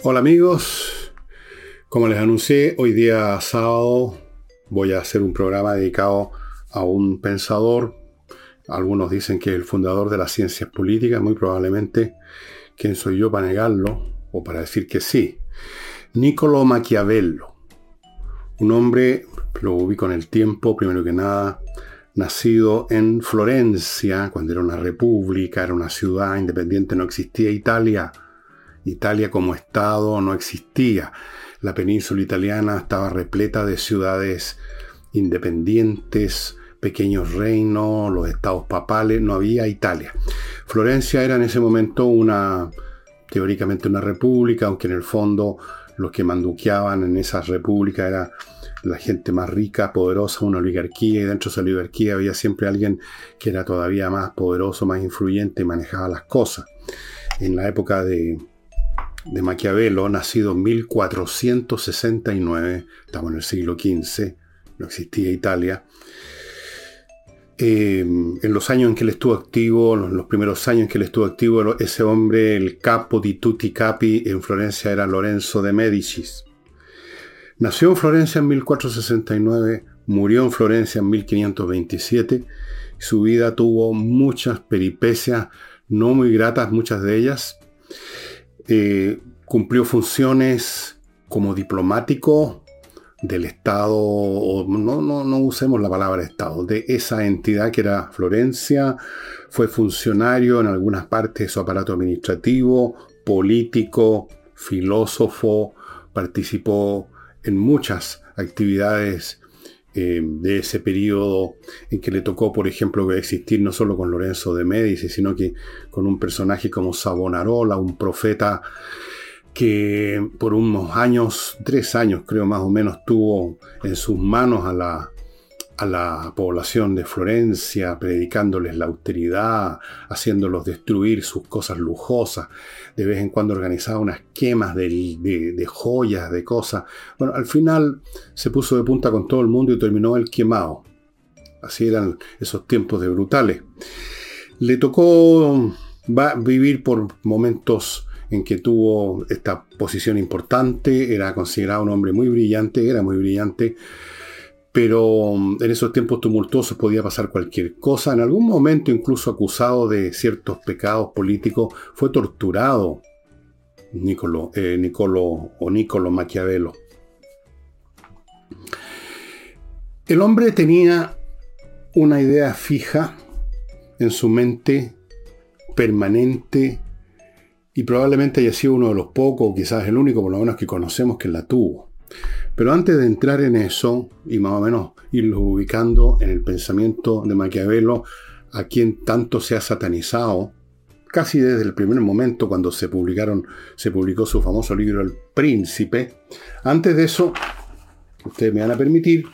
Hola amigos, como les anuncié, hoy día sábado voy a hacer un programa dedicado a un pensador, algunos dicen que es el fundador de las ciencias políticas, muy probablemente, ¿quién soy yo para negarlo o para decir que sí? Niccolo Maquiavelo, un hombre, lo ubico en el tiempo, primero que nada, nacido en Florencia, cuando era una república, era una ciudad independiente, no existía Italia, Italia como Estado no existía. La península italiana estaba repleta de ciudades independientes, pequeños reinos, los estados papales, no había Italia. Florencia era en ese momento una, teóricamente una república, aunque en el fondo los que manduqueaban en esa república era la gente más rica, poderosa, una oligarquía, y dentro de esa oligarquía había siempre alguien que era todavía más poderoso, más influyente y manejaba las cosas. En la época de, de Maquiavelo, nacido en 1469, estamos en el siglo XV, no existía Italia. Eh, en los años en que él estuvo activo, en los primeros años en que él estuvo activo, ese hombre, el capo di tutti capi en Florencia era Lorenzo de Medicis. Nació en Florencia en 1469, murió en Florencia en 1527. Su vida tuvo muchas peripecias, no muy gratas, muchas de ellas. Eh, cumplió funciones como diplomático del Estado, no, no, no usemos la palabra Estado, de esa entidad que era Florencia, fue funcionario en algunas partes de su aparato administrativo, político, filósofo, participó en muchas actividades eh, de ese periodo en que le tocó, por ejemplo, existir no solo con Lorenzo de Medici, sino que con un personaje como Savonarola, un profeta que por unos años, tres años creo más o menos, tuvo en sus manos a la, a la población de Florencia, predicándoles la austeridad, haciéndolos destruir sus cosas lujosas. De vez en cuando organizaba unas quemas de, joyas, de cosas. Bueno, al final se puso de punta con todo el mundo y terminó el quemado. Así eran esos tiempos de brutales. Le tocó vivir por momentos en que tuvo esta posición importante, era considerado un hombre muy brillante, era muy brillante, pero mm, en esos tiempos tumultuosos podía pasar cualquier cosa. En algún momento, incluso acusado de ciertos pecados políticos, fue torturado Nicolo, eh, o Nicolo Maquiavelo. El hombre tenía una idea fija en su mente, permanente, y probablemente haya sido uno de los pocos, quizás el único, por lo menos que conocemos, que la tuvo. Pero antes de entrar en eso, y más o menos irlo ubicando en el pensamiento de Maquiavelo, a quien tanto se ha satanizado, casi desde el primer momento cuando se publicaron, se publicó su famoso libro El Príncipe. Antes de eso, ustedes me van a permitir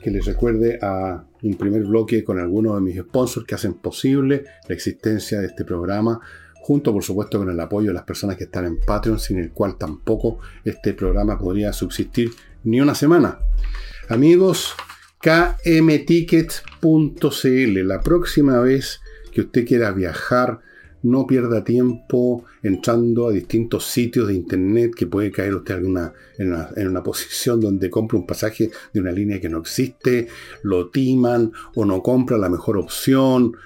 que les recuerde a un primer bloque con algunos de mis sponsors que hacen posible la existencia de este programa junto por supuesto con el apoyo de las personas que están en Patreon, sin el cual tampoco este programa podría subsistir ni una semana. Amigos, kmtickets.cl, la próxima vez que usted quiera viajar, no pierda tiempo entrando a distintos sitios de internet que puede caer usted en una, en una posición donde compra un pasaje de una línea que no existe, lo timan o no compra la mejor opción,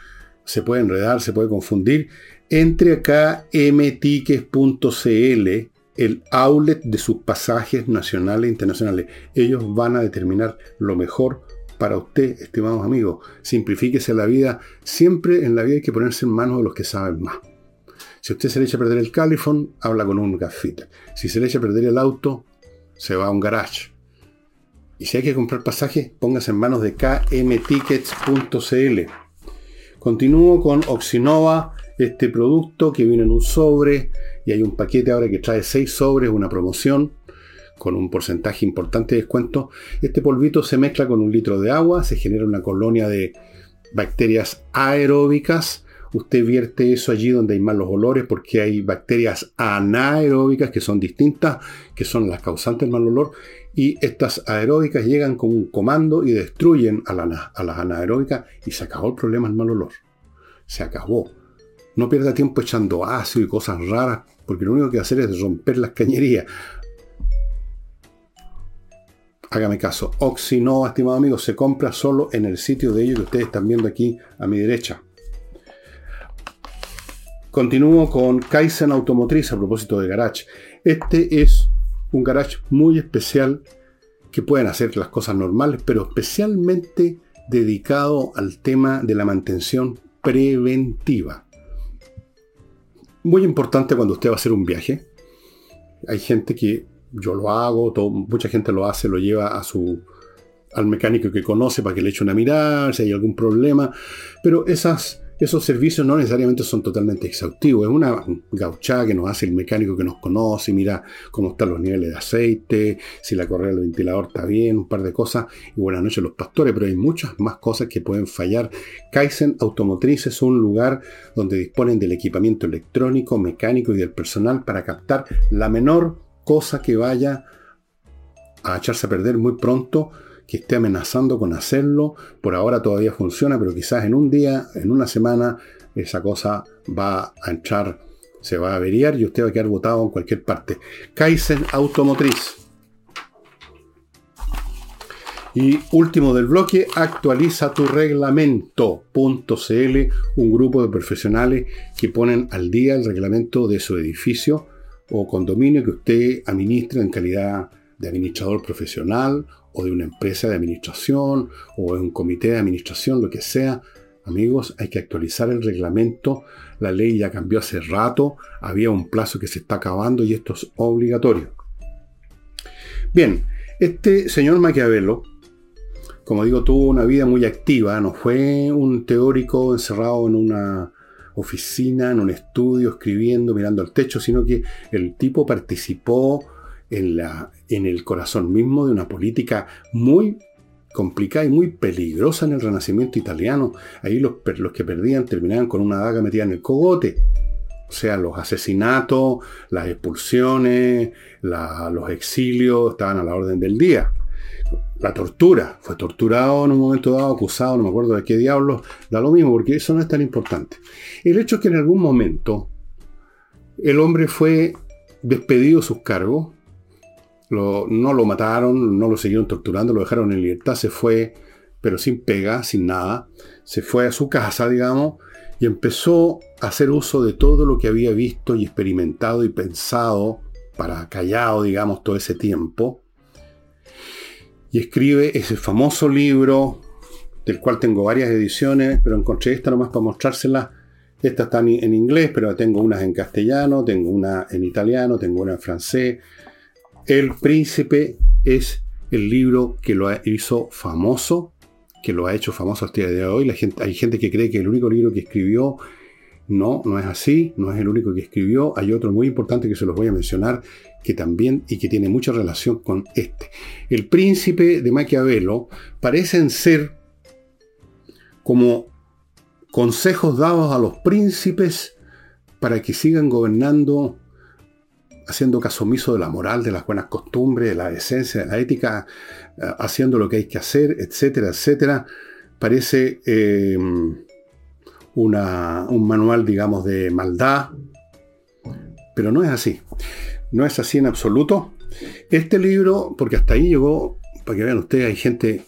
se puede enredar, se puede confundir entre acá mtickets.cl, el outlet de sus pasajes nacionales e internacionales. Ellos van a determinar lo mejor para usted, estimados amigos. Simplifíquese la vida. Siempre en la vida hay que ponerse en manos de los que saben más. Si usted se le echa a perder el califón, habla con un gafita. Si se le echa a perder el auto, se va a un garage. Y si hay que comprar pasajes, póngase en manos de kmtickets.cl. Continúo con Oxinova este producto que viene en un sobre y hay un paquete ahora que trae seis sobres, una promoción con un porcentaje importante de descuento. Este polvito se mezcla con un litro de agua, se genera una colonia de bacterias aeróbicas. Usted vierte eso allí donde hay malos olores porque hay bacterias anaeróbicas que son distintas, que son las causantes del mal olor. Y estas aeróbicas llegan con un comando y destruyen a, a las anaeróbicas y se acabó el problema del mal olor. Se acabó No pierda tiempo echando ácido y cosas raras, porque lo único que hacer es romper las cañerías. Hágame caso. Oxinova, estimado amigo, se compra solo en el sitio de ellos que ustedes están viendo aquí a mi derecha. Continúo con Kaizen Automotriz a propósito de garage. Este es un garage muy especial que pueden hacer las cosas normales, pero especialmente dedicado al tema de la mantención preventiva. Muy importante cuando usted va a hacer un viaje. Hay gente que yo lo hago, mucha gente lo hace, lo lleva a su al mecánico que conoce para que le eche una mirada, si hay algún problema, pero esas esos servicios no necesariamente son totalmente exhaustivos. Es una gauchada que nos hace el mecánico que nos conoce, mira cómo están los niveles de aceite, si la correa del ventilador está bien, un par de cosas. Y buenas noches los pastores, pero hay muchas más cosas que pueden fallar. Kaizen Automotriz es un lugar donde disponen del equipamiento electrónico, mecánico y del personal para captar la menor cosa que vaya a echarse a perder muy pronto que esté amenazando con hacerlo. Por ahora todavía funciona, pero quizás en un día, en una semana, esa cosa va a entrar, se va a averiar y usted va a quedar botado en cualquier parte. Kaizen Automotriz. Y último del bloque, actualiza tu reglamento.cl, un grupo de profesionales que ponen al día el reglamento de su edificio o condominio que usted administra en calidad de administrador profesional o de una empresa de administración o de un comité de administración, lo que sea. Amigos, hay que actualizar el reglamento. La ley ya cambió hace rato. Había un plazo que se está acabando y esto es obligatorio. Bien, este señor Maquiavelo, como digo, tuvo una vida muy activa. No fue un teórico encerrado en una oficina, en un estudio, escribiendo, mirando al techo, sino que el tipo participó en, la, en el corazón mismo de una política muy complicada y muy peligrosa en el Renacimiento italiano. Ahí los, los que perdían terminaban con una daga metida en el cogote. O sea, los asesinatos, las expulsiones, los exilios estaban a la orden del día. La tortura, fue torturado en un momento dado, acusado, no me acuerdo de qué diablos, da lo mismo, porque eso no es tan importante. El hecho es que en algún momento el hombre fue despedido de sus cargos, no lo mataron, no lo siguieron torturando, lo dejaron en libertad, se fue, pero sin pega, sin nada. Se fue a su casa, digamos, y empezó a hacer uso de todo lo que había visto y experimentado y pensado para callado, digamos, todo ese tiempo. Y escribe ese famoso libro, del cual tengo varias ediciones, pero encontré esta nomás para mostrárselas. Esta está en inglés, pero tengo unas en castellano, tengo una en italiano, tengo una en francés, el Príncipe es el libro que lo hizo famoso, que lo ha hecho famoso hasta el día de hoy. Hay gente que cree que el único libro que escribió, no, no es así, no es el único que escribió. Hay otro muy importante que se los voy a mencionar, que también y que tiene mucha relación con este. El Príncipe de Maquiavelo parecen ser como consejos dados a los príncipes para que sigan gobernando haciendo caso omiso de la moral, de las buenas costumbres, de la esencia, de la ética, eh, haciendo lo que hay que hacer, etcétera, etcétera. Parece eh, un manual, digamos, de maldad, pero no es así. No es así en absoluto. Este libro, porque hasta ahí llegó, para que vean ustedes, hay gente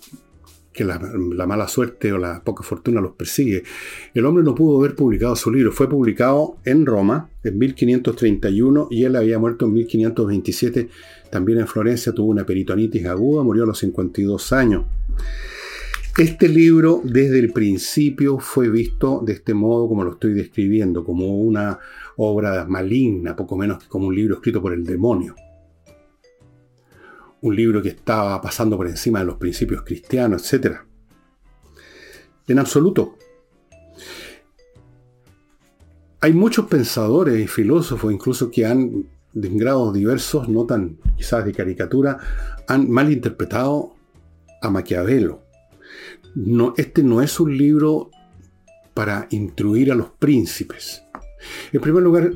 que la, mala suerte o la poca fortuna los persigue. El hombre no pudo haber publicado su libro. Fue publicado en Roma en 1531 y él había muerto en 1527. También en Florencia tuvo una peritonitis aguda, murió a los 52 años. Este libro desde el principio fue visto de este modo como lo estoy describiendo, como una obra maligna, poco menos que como un libro escrito por el demonio un libro que estaba pasando por encima de los principios cristianos, etc. En absoluto. Hay muchos pensadores y filósofos incluso que han, en grados diversos, no tan quizás de caricatura, han malinterpretado a Maquiavelo. No, este no es un libro para instruir a los príncipes. En primer lugar,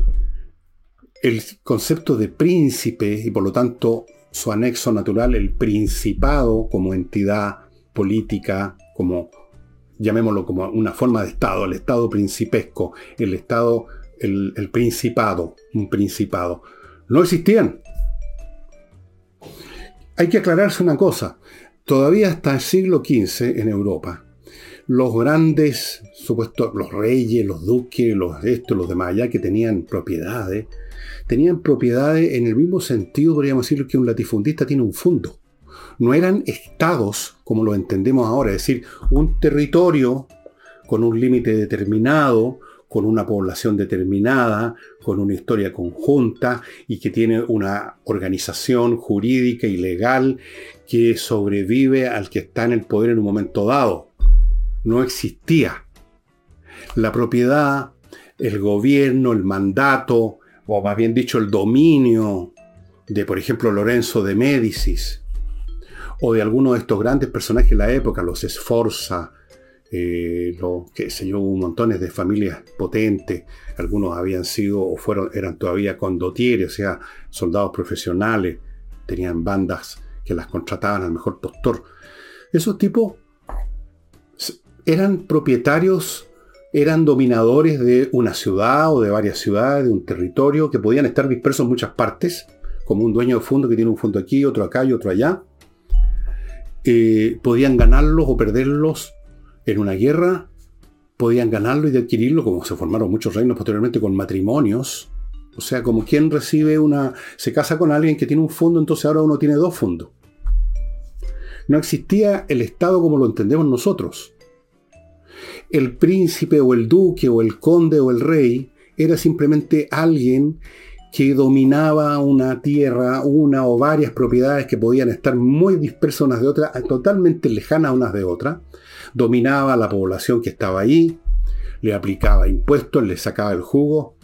el concepto de príncipe y por lo tanto su anexo natural, el Principado como entidad política, como llamémoslo como una forma de Estado, el Estado principesco, el Estado, el, el principado, un principado. No existían. Hay que aclararse una cosa. Todavía hasta el siglo XV en Europa, los grandes, supuestos, los reyes, los duques, los estos, los demás allá que tenían propiedades, tenían propiedades en el mismo sentido, podríamos decir, que un latifundista tiene un fondo. No eran estados como lo entendemos ahora, es decir, un territorio con un límite determinado, con una población determinada, con una historia conjunta y que tiene una organización jurídica y legal que sobrevive al que está en el poder en un momento dado. No existía. La propiedad, el gobierno, el mandato, o más bien dicho, el dominio de, por ejemplo, Lorenzo de Médicis, o de alguno de estos grandes personajes de la época, los Sforza, eh, lo, que sé yo, montones de familias potentes, algunos habían sido o fueron, eran todavía condottieri, o sea, soldados profesionales, tenían bandas que las contrataban al mejor postor. Esos tipos eran propietarios, eran dominadores de una ciudad o de varias ciudades, de un territorio, que podían estar dispersos en muchas partes, como un dueño de fondo que tiene un fondo aquí, otro acá y otro allá. Eh, podían ganarlos o perderlos en una guerra podían ganarlo y adquirirlo, como se formaron muchos reinos posteriormente con matrimonios. O sea, como quien recibe una. se casa con alguien que tiene un fondo, entonces ahora uno tiene dos fondos. No existía el Estado como lo entendemos nosotros. El príncipe o el duque o el conde o el rey era simplemente alguien que dominaba una tierra, una o varias propiedades que podían estar muy dispersas unas de otras, totalmente lejanas unas de otras, dominaba la población que estaba ahí, le aplicaba impuestos, le sacaba el jugo,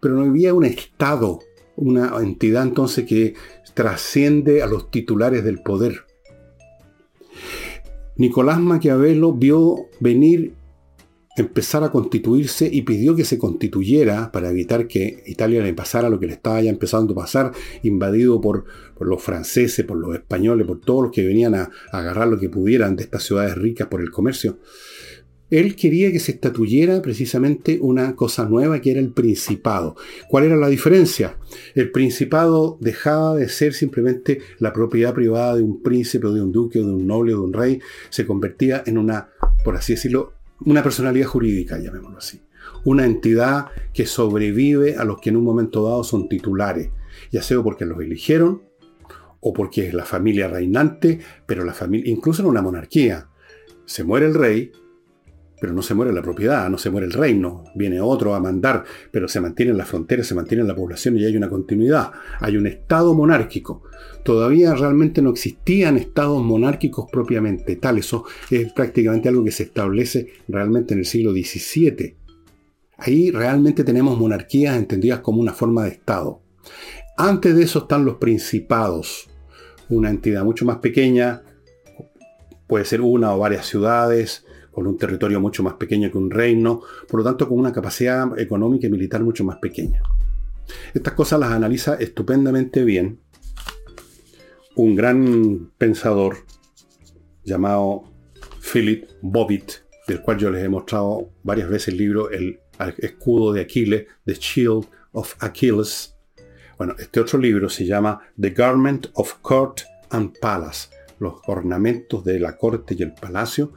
pero no había un Estado, una entidad entonces que trasciende a los titulares del poder. Nicolás Maquiavelo vio venir empezar a constituirse y pidió que se constituyera para evitar que Italia le pasara lo que le estaba ya empezando a pasar, invadido por, los franceses, por los españoles, por todos los que venían a, agarrar lo que pudieran de estas ciudades ricas por el comercio. Él quería que se estatuyera precisamente una cosa nueva que era el principado. ¿Cuál era la diferencia? El principado dejaba de ser simplemente la propiedad privada de un príncipe de un duque de un noble de un rey, se convertía en una, por así decirlo, una personalidad jurídica, llamémoslo así. Una entidad que sobrevive a los que en un momento dado son titulares, ya sea porque los eligieron o porque es la familia reinante, pero la familia, incluso en una monarquía, se muere el rey, pero no se muere la propiedad, no se muere el reino, viene otro a mandar, pero se mantiene la frontera, se mantiene la población y hay una continuidad, hay un estado monárquico. Todavía realmente no existían estados monárquicos propiamente tal, eso es prácticamente algo que se establece realmente en el siglo XVII. Ahí realmente tenemos monarquías entendidas como una forma de estado. Antes de eso están los principados, una entidad mucho más pequeña, puede ser una o varias ciudades, con un territorio mucho más pequeño que un reino, por lo tanto con una capacidad económica y militar mucho más pequeña. Estas cosas las analiza estupendamente bien un gran pensador llamado Philip Bobbitt, del cual yo les he mostrado varias veces el libro El escudo de Aquiles, The Shield of Achilles. Bueno, este otro libro se llama The Garment of Court and Palace, los ornamentos de la corte y el palacio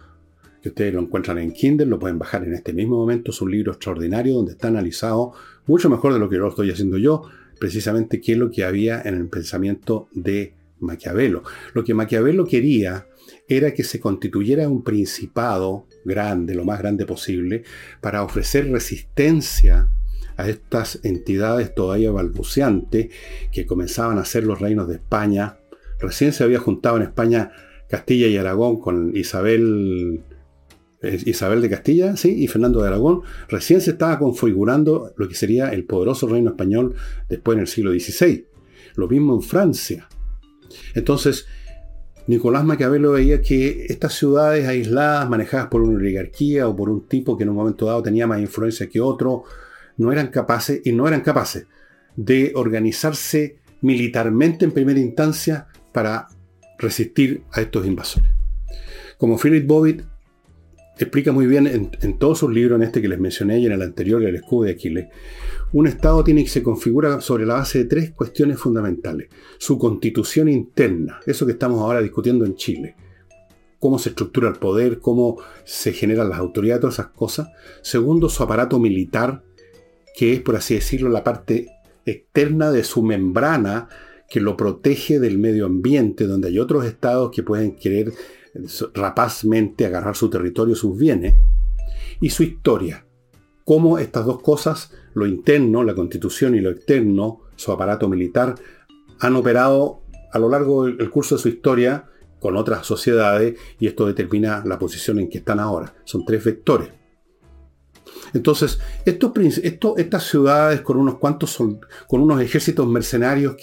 que ustedes lo encuentran en Kindle, lo pueden bajar en este mismo momento. Es un libro extraordinario donde está analizado mucho mejor de lo que lo estoy haciendo yo, precisamente qué es lo que había en el pensamiento de Maquiavelo. Lo que Maquiavelo quería era que se constituyera un principado grande, lo más grande posible, para ofrecer resistencia a estas entidades todavía balbuceantes que comenzaban a ser los reinos de España. Recién se había juntado en España Castilla y Aragón con Isabel Isabel de Castilla, sí, y Fernando de Aragón, recién se estaba configurando lo que sería el poderoso reino español después en el siglo XVI. Lo mismo en Francia. Entonces, Nicolás Maquiavelo veía que estas ciudades aisladas, manejadas por una oligarquía o por un tipo que en un momento dado tenía más influencia que otro, no eran capaces, y no eran capaces, de organizarse militarmente en primera instancia para resistir a estos invasores. Como Philip Bobbitt explica muy bien en, todos sus libros, en este que les mencioné y en el anterior, el escudo de Aquiles, un Estado tiene que se configura sobre la base de tres cuestiones fundamentales. Su constitución interna, eso que estamos ahora discutiendo en Chile. Cómo se estructura el poder, cómo se generan las autoridades, todas esas cosas. Segundo, su aparato militar, que es, por así decirlo, la parte externa de su membrana que lo protege del medio ambiente, donde hay otros estados que pueden querer rapazmente agarrar su territorio, sus bienes, y su historia. Cómo estas dos cosas, lo interno, la constitución y lo externo, su aparato militar, han operado a lo largo del curso de su historia con otras sociedades y esto determina la posición en que están ahora. Son tres vectores. Entonces, estos, estas ciudades con unos cuantos con unos ejércitos mercenarios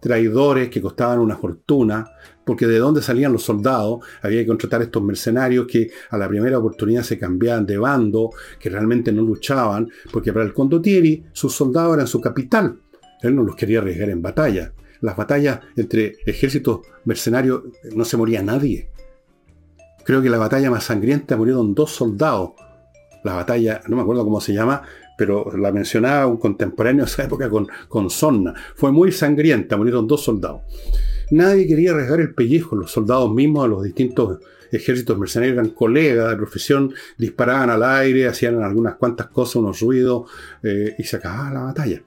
traidores que costaban una fortuna, porque de dónde salían los soldados, había que contratar estos mercenarios que a la primera oportunidad se cambiaban de bando, que realmente no luchaban, porque para el condottieri sus soldados eran su capital. Él no los quería arriesgar en batalla. Las batallas entre ejércitos mercenarios no se moría nadie. Creo que la batalla más sangrienta murieron dos soldados la batalla, no me acuerdo cómo se llama, pero la mencionaba un contemporáneo de esa época con, con Sonna. Fue muy sangrienta, murieron dos soldados. Nadie quería arriesgar el pellejo, los soldados mismos de los distintos ejércitos mercenarios eran colegas de profesión, disparaban al aire, hacían algunas cuantas cosas, unos ruidos, eh, y se acababa la batalla.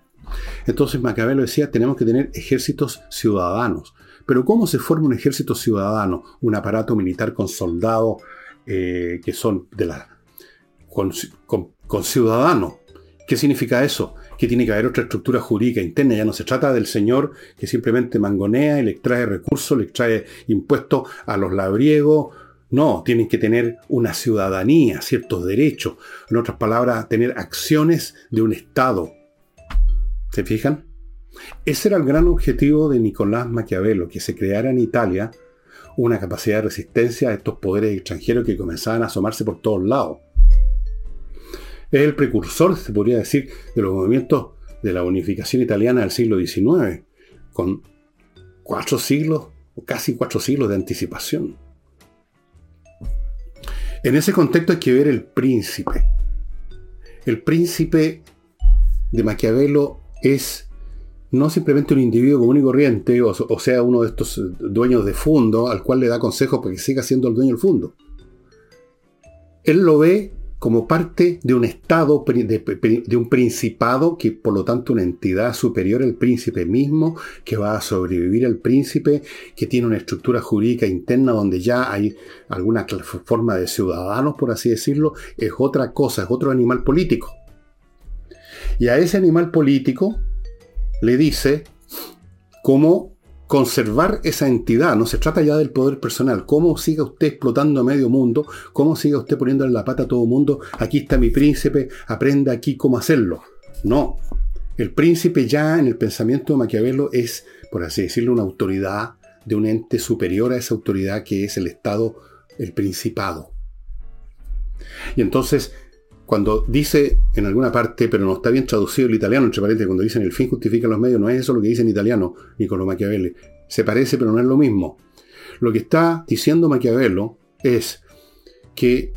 Entonces Maquiavelo decía, tenemos que tener ejércitos ciudadanos. Pero ¿cómo se forma un ejército ciudadano? Un aparato militar con soldados eh, que son de la con, ciudadanos. ¿Qué significa eso? Que tiene que haber otra estructura jurídica interna. Ya no se trata del señor que simplemente mangonea y le trae recursos, le trae impuestos a los labriegos. No, tienen que tener una ciudadanía, ciertos derechos. En otras palabras, tener acciones de un Estado. ¿Se fijan? Ese era el gran objetivo de Nicolás Maquiavelo, que se creara en Italia una capacidad de resistencia a estos poderes extranjeros que comenzaban a asomarse por todos lados. Es el precursor, se podría decir, de los movimientos de la unificación italiana del siglo XIX, con cuatro siglos, o casi cuatro siglos de anticipación. En ese contexto hay que ver el príncipe. El príncipe de Maquiavelo es no simplemente un individuo común y corriente, o, o, sea, uno de estos dueños de fondo al cual le da consejos para que siga siendo el dueño del fondo. Él lo ve como parte de un estado, de, un principado, que por lo tanto una entidad superior al príncipe mismo, que va a sobrevivir al príncipe, que tiene una estructura jurídica interna donde ya hay alguna forma de ciudadanos, por así decirlo, es otra cosa, es otro animal político. Y a ese animal político le dice cómo conservar esa entidad. No se trata ya del poder personal. ¿Cómo siga usted explotando a medio mundo? ¿Cómo siga usted poniéndole la pata a todo mundo? Aquí está mi príncipe, aprenda aquí cómo hacerlo. No. El príncipe ya en el pensamiento de Maquiavelo es, por así decirlo, una autoridad de un ente superior a esa autoridad que es el Estado, el Principado. Y entonces cuando dice en alguna parte, pero no está bien traducido el italiano, entre paréntesis, cuando dicen el fin justifica los medios, no es eso lo que dice en italiano Niccolo Machiavelli. Se parece, pero no es lo mismo. Lo que está diciendo Maquiavelo es que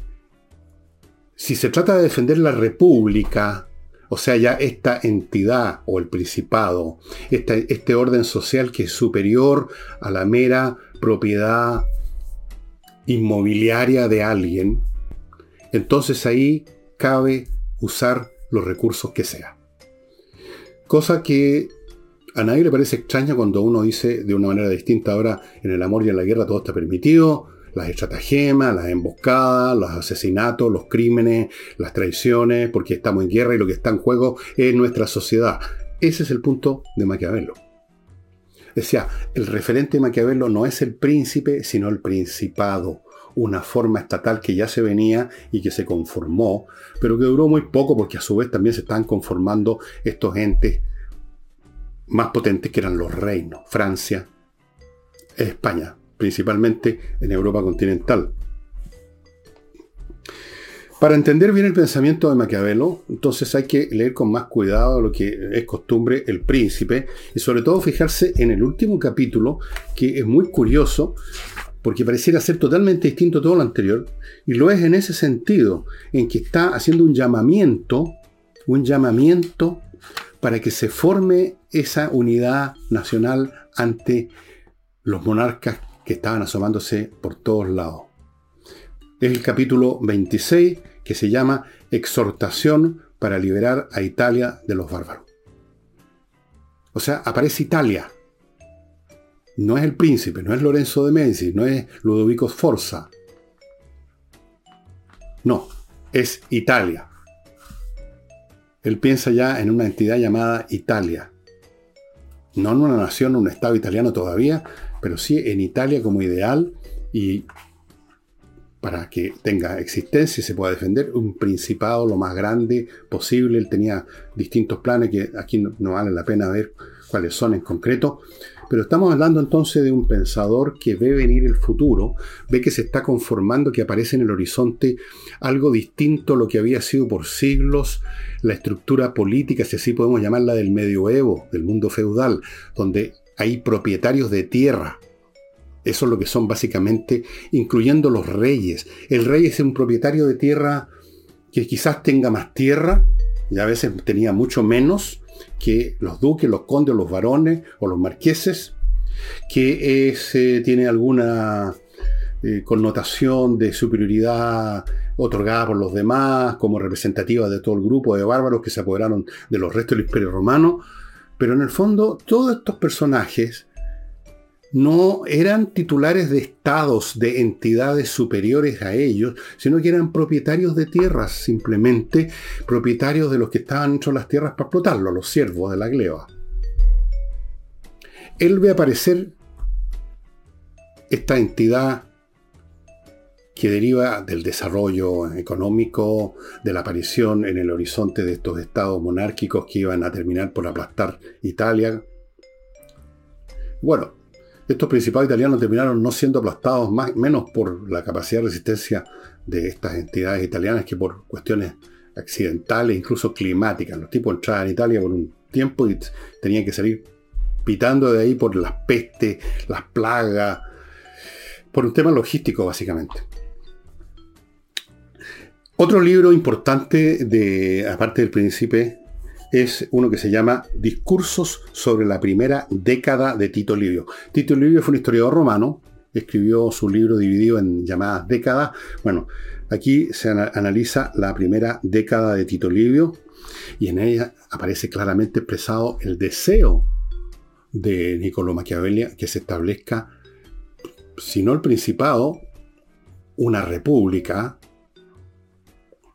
si se trata de defender la república, o sea, ya esta entidad o el principado, este orden social que es superior a la mera propiedad inmobiliaria de alguien, entonces ahí cabe usar los recursos que sea. Cosa que a nadie le parece extraña cuando uno dice de una manera distinta ahora en el amor y en la guerra todo está permitido, las estratagemas, las emboscadas, los asesinatos, los crímenes, las traiciones, porque estamos en guerra y lo que está en juego es nuestra sociedad. Ese es el punto de Maquiavelo. Decía, el referente de Maquiavelo no es el príncipe, sino el principado una forma estatal que ya se venía y que se conformó, pero que duró muy poco porque a su vez también se están conformando estos entes más potentes que eran los reinos, Francia, España, principalmente en Europa continental. Para entender bien el pensamiento de Maquiavelo, entonces hay que leer con más cuidado lo que es costumbre El Príncipe y sobre todo fijarse en el último capítulo, que es muy curioso porque pareciera ser totalmente distinto a todo lo anterior, y lo es en ese sentido, en que está haciendo un llamamiento, un llamamiento para que se forme esa unidad nacional ante los monarcas que estaban asomándose por todos lados. Es el capítulo 26 que se llama Exhortación para liberar a Italia de los bárbaros. O sea, aparece Italia. No es el príncipe, no es Lorenzo de Medici, no es Ludovico Sforza. No, es Italia. Él piensa ya en una entidad llamada Italia. No en una nación, un Estado italiano todavía, pero sí en Italia como ideal y para que tenga existencia y se pueda defender, un principado lo más grande posible. Él tenía distintos planes que aquí no, no vale la pena ver cuáles son en concreto, pero estamos hablando entonces de un pensador que ve venir el futuro, ve que se está conformando, que aparece en el horizonte algo distinto a lo que había sido por siglos la estructura política, si así podemos llamarla, del medioevo, del mundo feudal, donde hay propietarios de tierra. Eso es lo que son básicamente, incluyendo los reyes. El rey es un propietario de tierra que quizás tenga más tierra, y a veces tenía mucho menos, que los duques, los condes, los varones o los marqueses, que eh, tiene alguna eh, connotación de superioridad otorgada por los demás, como representativa de todo el grupo de bárbaros que se apoderaron de los restos del imperio romano. Pero en el fondo, todos estos personajes no eran titulares de estados, de entidades superiores a ellos, sino que eran propietarios de tierras, simplemente propietarios de los que estaban dentro de las tierras para explotarlo, los siervos de la gleba. Él ve aparecer esta entidad que deriva del desarrollo económico, de la aparición en el horizonte de estos estados monárquicos que iban a terminar por aplastar Italia. Bueno, estos principales italianos terminaron no siendo aplastados más, menos por la capacidad de resistencia de estas entidades italianas que por cuestiones accidentales, incluso climáticas. Los tipos entraban en Italia por un tiempo y tenían que salir pitando de ahí por las pestes, las plagas, por un tema logístico básicamente. Otro libro importante de, aparte del Príncipe, es uno que se llama Discursos sobre la primera década de Tito Livio. Tito Livio fue un historiador romano, escribió su libro dividido en llamadas décadas. Bueno, aquí se analiza la primera década de Tito Livio y en ella aparece claramente expresado el deseo de Niccolò Machiavelli que se establezca, si no el principado, una república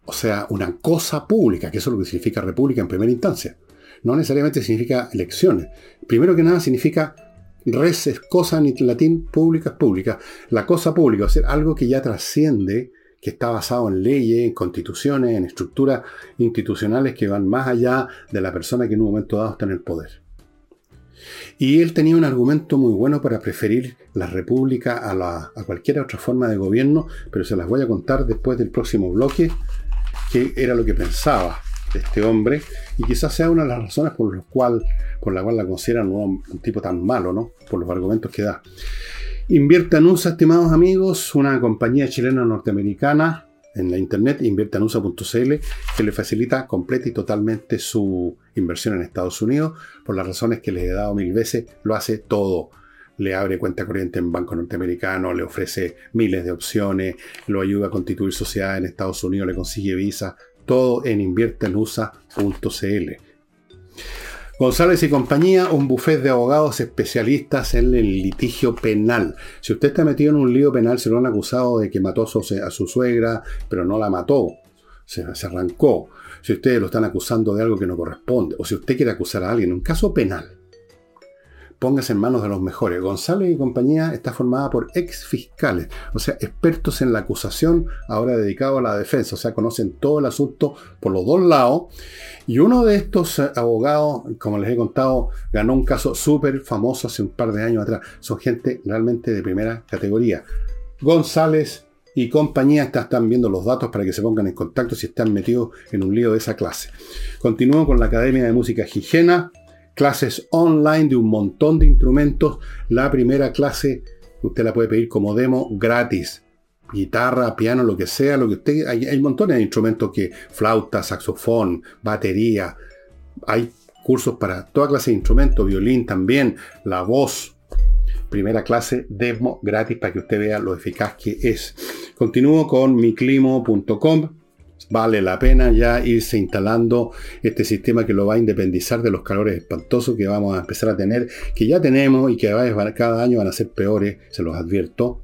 o sea, una cosa pública, que eso es lo que significa república en primera instancia. No necesariamente significa elecciones. Primero que nada significa res es cosa en latín, pública es pública. La cosa pública, o sea, algo que ya trasciende, que está basado en leyes, en constituciones, en estructuras institucionales que van más allá de la persona que en un momento dado está en el poder. Y él tenía un argumento muy bueno para preferir la república a cualquier otra forma de gobierno, pero se las voy a contar después del próximo bloque qué era lo que pensaba este hombre y quizás sea una de las razones por, las cual, por la cual la consideran un, tipo tan malo, ¿no? Por los argumentos que da. Invierte Anusa, estimados amigos, una compañía chilena norteamericana en la internet, inviertanusa.cl, que le facilita completa y totalmente su inversión en Estados Unidos, por las razones que les he dado mil veces, lo hace todo le abre cuenta corriente en banco norteamericano, le ofrece miles de opciones, lo ayuda a constituir sociedad en Estados Unidos, le consigue visa, todo en inviertenusa.cl. González y compañía, un buffet de abogados especialistas en el litigio penal. Si usted está metido en un lío penal, se lo han acusado de que mató a su, suegra, pero no la mató, se, arrancó. Si ustedes lo están acusando de algo que no corresponde, o si usted quiere acusar a alguien, en un caso penal, póngase en manos de los mejores. González y compañía está formada por ex fiscales, o sea, expertos en la acusación, ahora dedicados a la defensa, o sea, conocen todo el asunto por los dos lados. Y uno de estos eh, abogados, como les he contado, ganó un caso súper famoso hace un par de años atrás. Son gente realmente de primera categoría. González y compañía están viendo los datos para que se pongan en contacto si están metidos en un lío de esa clase. Continúo con la Academia de Música Higiena clases online de un montón de instrumentos. La primera clase Usted la puede pedir como demo gratis. Guitarra, piano, lo que sea, lo que usted. Hay, hay montones de instrumentos que. Flauta, saxofón, batería. Hay cursos para toda clase de instrumentos, violín también, la voz. Primera clase demo gratis para que usted vea lo eficaz que es. Continúo con miclimo.com vale la pena ya irse instalando este sistema que lo va a independizar de los calores espantosos que vamos a empezar a tener, que ya tenemos y que cada año van a ser peores, se los advierto,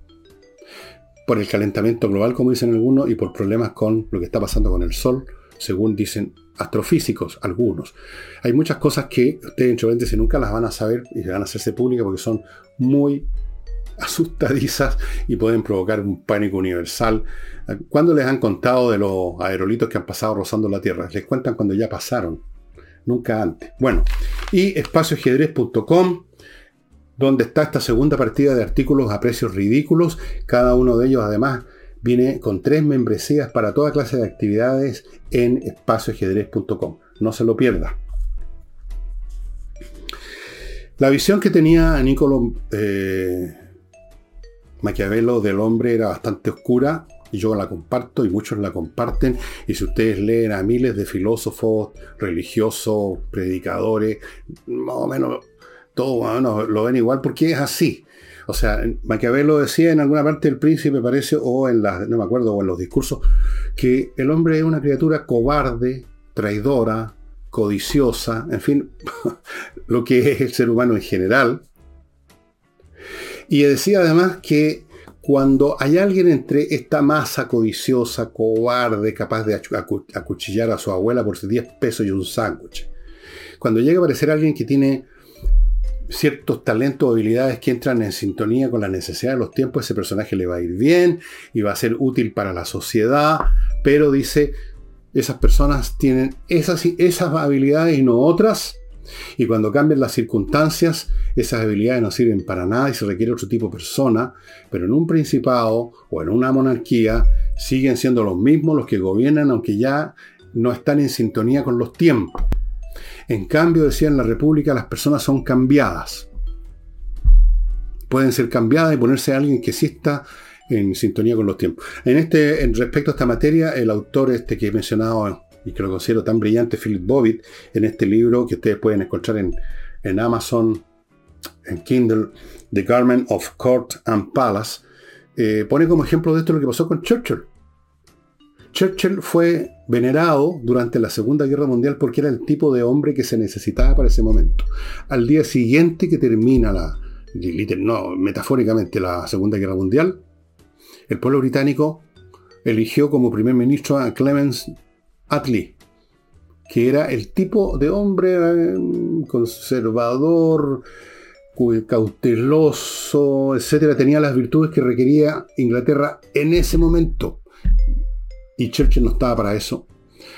por el calentamiento global, como dicen algunos, y por problemas con lo que está pasando con el Sol, según dicen astrofísicos, algunos. Hay muchas cosas que ustedes en si nunca las van a saber y van a hacerse públicas porque son muy asustadizas y pueden provocar un pánico universal. ¿Cuándo les han contado de los aerolitos que han pasado rozando la Tierra? Les cuentan cuando ya pasaron, nunca antes. Bueno, y espacioajedrez.com, donde está esta segunda partida de artículos a precios ridículos. Cada uno de ellos además viene con tres membresías para toda clase de actividades en espacioajedrez.com. No se lo pierda. La visión que tenía Niccolo eh, Maquiavelo del hombre era bastante oscura y yo la comparto y muchos la comparten. Y si ustedes leen a miles de filósofos, religiosos, predicadores, más o menos todo lo ven igual porque es así. O sea, Maquiavelo decía en alguna parte del príncipe, parece, o en la, no me acuerdo, o en los discursos, que el hombre es una criatura cobarde, traidora, codiciosa, en fin, lo que es el ser humano en general, y decía además que cuando hay alguien entre esta masa codiciosa, cobarde, capaz de acuchillar a su abuela por 10 pesos y un sándwich, cuando llega a aparecer alguien que tiene ciertos talentos o habilidades que entran en sintonía con la necesidad de los tiempos, ese personaje le va a ir bien y va a ser útil para la sociedad, pero dice, esas personas tienen esas, esas habilidades y no otras, y cuando cambian las circunstancias, esas habilidades no sirven para nada y se requiere otro tipo de persona, pero en un principado o en una monarquía siguen siendo los mismos los que gobiernan, aunque ya no están en sintonía con los tiempos. En cambio, decía en la República, las personas son cambiadas. Pueden ser cambiadas y ponerse a alguien que sí está en sintonía con los tiempos. En este, respecto a esta materia, el autor este que he mencionado y que lo considero tan brillante, Philip Bobbitt, en este libro que ustedes pueden encontrar en, en Amazon, en Kindle, The Garment of Court and Palace, eh, pone como ejemplo de esto lo que pasó con Churchill. Churchill fue venerado durante la Segunda Guerra Mundial porque era el tipo de hombre que se necesitaba para ese momento. Al día siguiente que termina la, no, metafóricamente la Segunda Guerra Mundial, el pueblo británico eligió como primer ministro a Clemens Attlee, que era el tipo de hombre eh, conservador, cauteloso, etcétera, tenía las virtudes que requería Inglaterra en ese momento. Y Churchill no estaba para eso.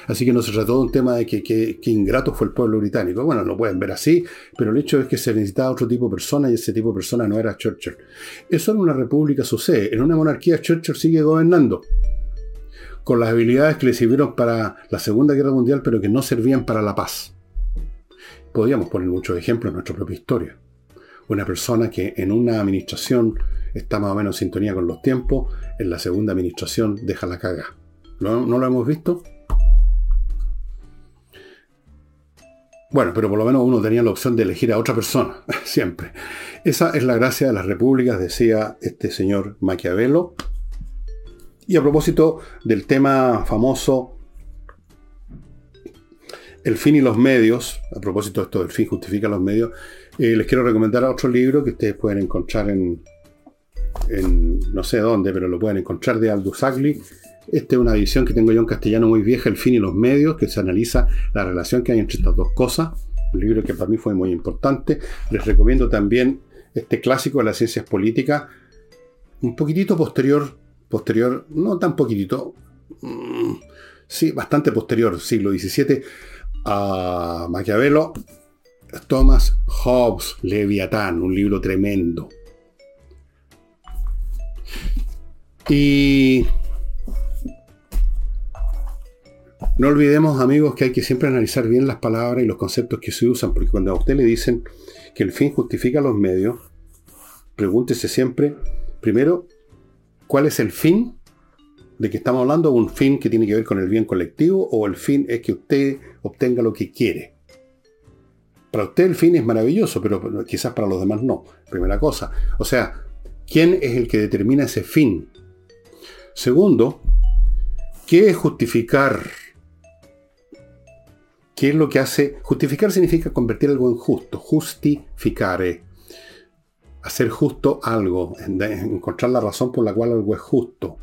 Así que no se trató de un tema de que, ingrato fue el pueblo británico. Bueno, lo pueden ver así, pero el hecho es que se necesitaba otro tipo de persona y ese tipo de persona no era Churchill. Eso en una república sucede. En una monarquía Churchill sigue gobernando con las habilidades que le sirvieron para la Segunda Guerra Mundial, pero que no servían para la paz. Podríamos poner muchos ejemplos en nuestra propia historia. Una persona que en una administración está más o menos en sintonía con los tiempos, en la segunda administración deja la caga. ¿No, ¿No, lo hemos visto? Bueno, pero por lo menos uno tenía la opción de elegir a otra persona, siempre. Esa es la gracia de las repúblicas, decía este señor Maquiavelo, y a propósito del tema famoso, el fin y los medios, a propósito de esto del fin justifica los medios, eh, les quiero recomendar otro libro que ustedes pueden encontrar en, no sé dónde, pero lo pueden encontrar de Aldous Huxley. Esta es una edición que tengo yo en castellano muy vieja, El fin y los medios, que se analiza la relación que hay entre estas dos cosas. Un libro que para mí fue muy importante. Les recomiendo también este clásico de las ciencias políticas, un poquitito posterior posterior, no tan poquitito, mm, sí, bastante posterior, siglo XVII, a Maquiavelo, Thomas Hobbes, Leviatán, un libro tremendo. Y no olvidemos, amigos, que hay que siempre analizar bien las palabras y los conceptos que se usan, porque cuando a usted le dicen que el fin justifica los medios, pregúntese siempre, primero, ¿cuál es el fin de que estamos hablando? ¿Un fin que tiene que ver con el bien colectivo o el fin es que usted obtenga lo que quiere? Para usted el fin es maravilloso, pero quizás para los demás no. Primera cosa. O sea, ¿quién es el que determina ese fin? Segundo, ¿qué es justificar? ¿Qué es lo que hace? Justificar significa convertir algo en justo. Justificare. Hacer justo algo. Encontrar la razón por la cual algo es justo.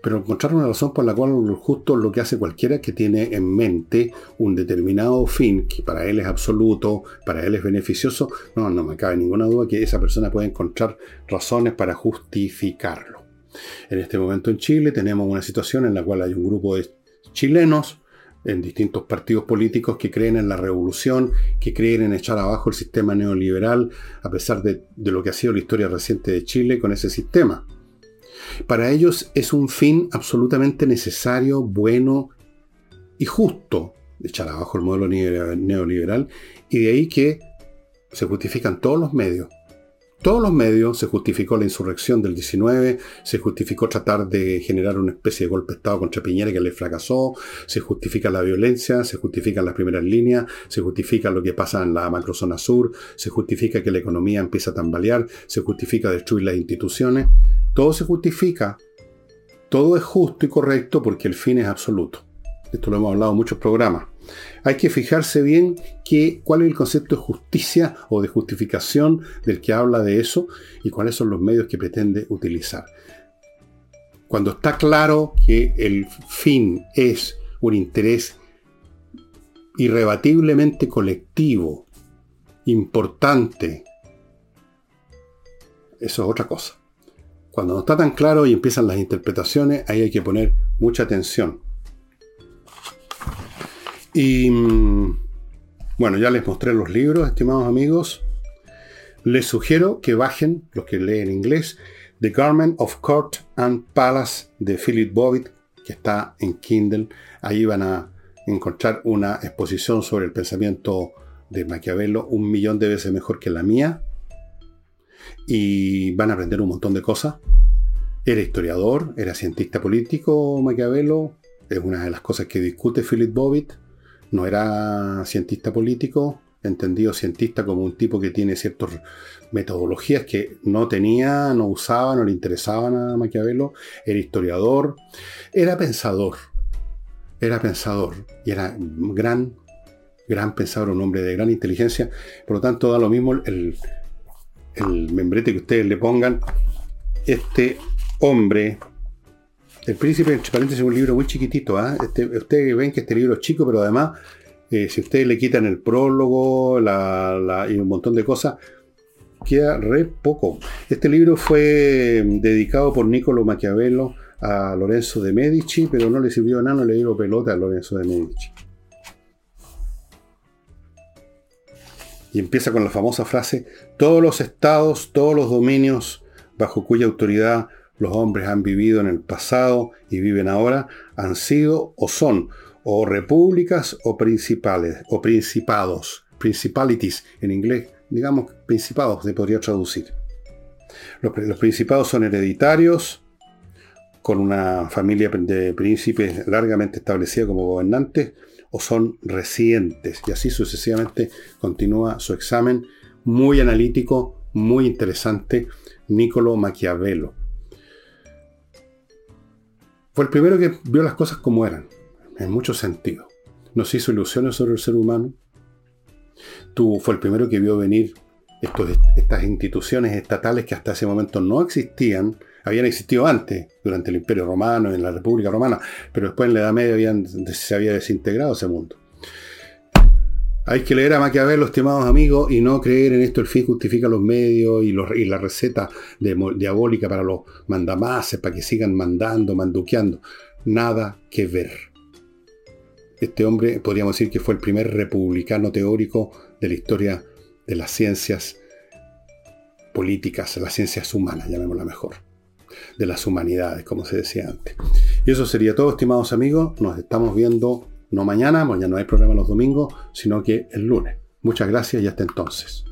Pero encontrar una razón por la cual algo es justo lo que hace cualquiera que tiene en mente un determinado fin que para él es absoluto, para él es beneficioso, no, no me cabe ninguna duda que esa persona puede encontrar razones para justificarlo. En este momento en Chile tenemos una situación en la cual hay un grupo de chilenos en distintos partidos políticos que creen en la revolución, que creen en echar abajo el sistema neoliberal, a pesar de, lo que ha sido la historia reciente de Chile con ese sistema. Para ellos es un fin absolutamente necesario, bueno y justo echar abajo el modelo neoliberal y de ahí que se justifican todos los medios todos los medios, se justificó la insurrección del 19, se justificó tratar de generar una especie de golpe de Estado contra Piñera que le fracasó, se justifica la violencia, se justifican las primeras líneas, se justifica lo que pasa en la macrozona sur, se justifica que la economía empieza a tambalear, se justifica destruir las instituciones, todo se justifica, todo es justo y correcto porque el fin es absoluto. Esto lo hemos hablado en muchos programas. Hay que fijarse bien cuál es el concepto de justicia o de justificación del que habla de eso y cuáles son los medios que pretende utilizar. Cuando está claro que el fin es un interés irrebatiblemente colectivo, importante, eso es otra cosa. Cuando no está tan claro y empiezan las interpretaciones, ahí hay que poner mucha atención. Y mm, bueno, ya les mostré los libros, estimados amigos. Les sugiero que bajen, los que leen inglés, The Garment of Court and Palace de Philip Bobbitt, que está en Kindle. Ahí van a encontrar una exposición sobre el pensamiento de Maquiavelo, un millón de veces mejor que la mía. Y van a aprender un montón de cosas. Era historiador, era cientista político Maquiavelo, es una de las cosas que discute Philip Bobbitt no era cientista político, entendido cientista como un tipo que tiene ciertas metodologías que no tenía, no usaba, no le interesaban a Maquiavelo, era historiador, era pensador, era pensador y era gran, gran pensador, un hombre de gran inteligencia, por lo tanto da lo mismo el, el membrete que ustedes le pongan, este hombre el Príncipe, entre paréntesis, es un libro muy chiquitito. Este, ustedes ven que este libro es chico, pero además, eh, si ustedes le quitan el prólogo y un montón de cosas, queda re poco. Este libro fue dedicado por Niccolo Maquiavelo a Lorenzo de Medici, pero no le sirvió nada, no le dio pelota a Lorenzo de Medici. Y empieza con la famosa frase, todos los estados, todos los dominios bajo cuya autoridad los hombres han vivido en el pasado y viven ahora, han sido o son o repúblicas o principales o principados, principalities en inglés, digamos principados se podría traducir. Los, principados son hereditarios, con una familia de príncipes largamente establecida como gobernantes, o son residentes. Y así sucesivamente continúa su examen muy analítico, muy interesante, Niccolo Maquiavelo. Fue el primero que vio las cosas como eran, en muchos sentidos. Nos hizo ilusiones sobre el ser humano. Tú fue el primero que vio venir estas instituciones estatales que hasta ese momento no existían, habían existido antes, durante el Imperio Romano, en la República Romana, pero después en la Edad Media se había desintegrado ese mundo. Hay que leer a Maquiavelo, estimados amigos, y no creer en esto. El fin justifica los medios y, la receta diabólica para los mandamases, para que sigan mandando, manduqueando. Nada que ver. Este hombre podríamos decir que fue el primer republicano teórico de la historia de las ciencias políticas, las ciencias humanas, llamémosla mejor. De las humanidades, como se decía antes. Y eso sería todo, estimados amigos. Nos estamos viendo no mañana, mañana no hay programa los domingos, sino que el lunes. Muchas gracias y hasta entonces.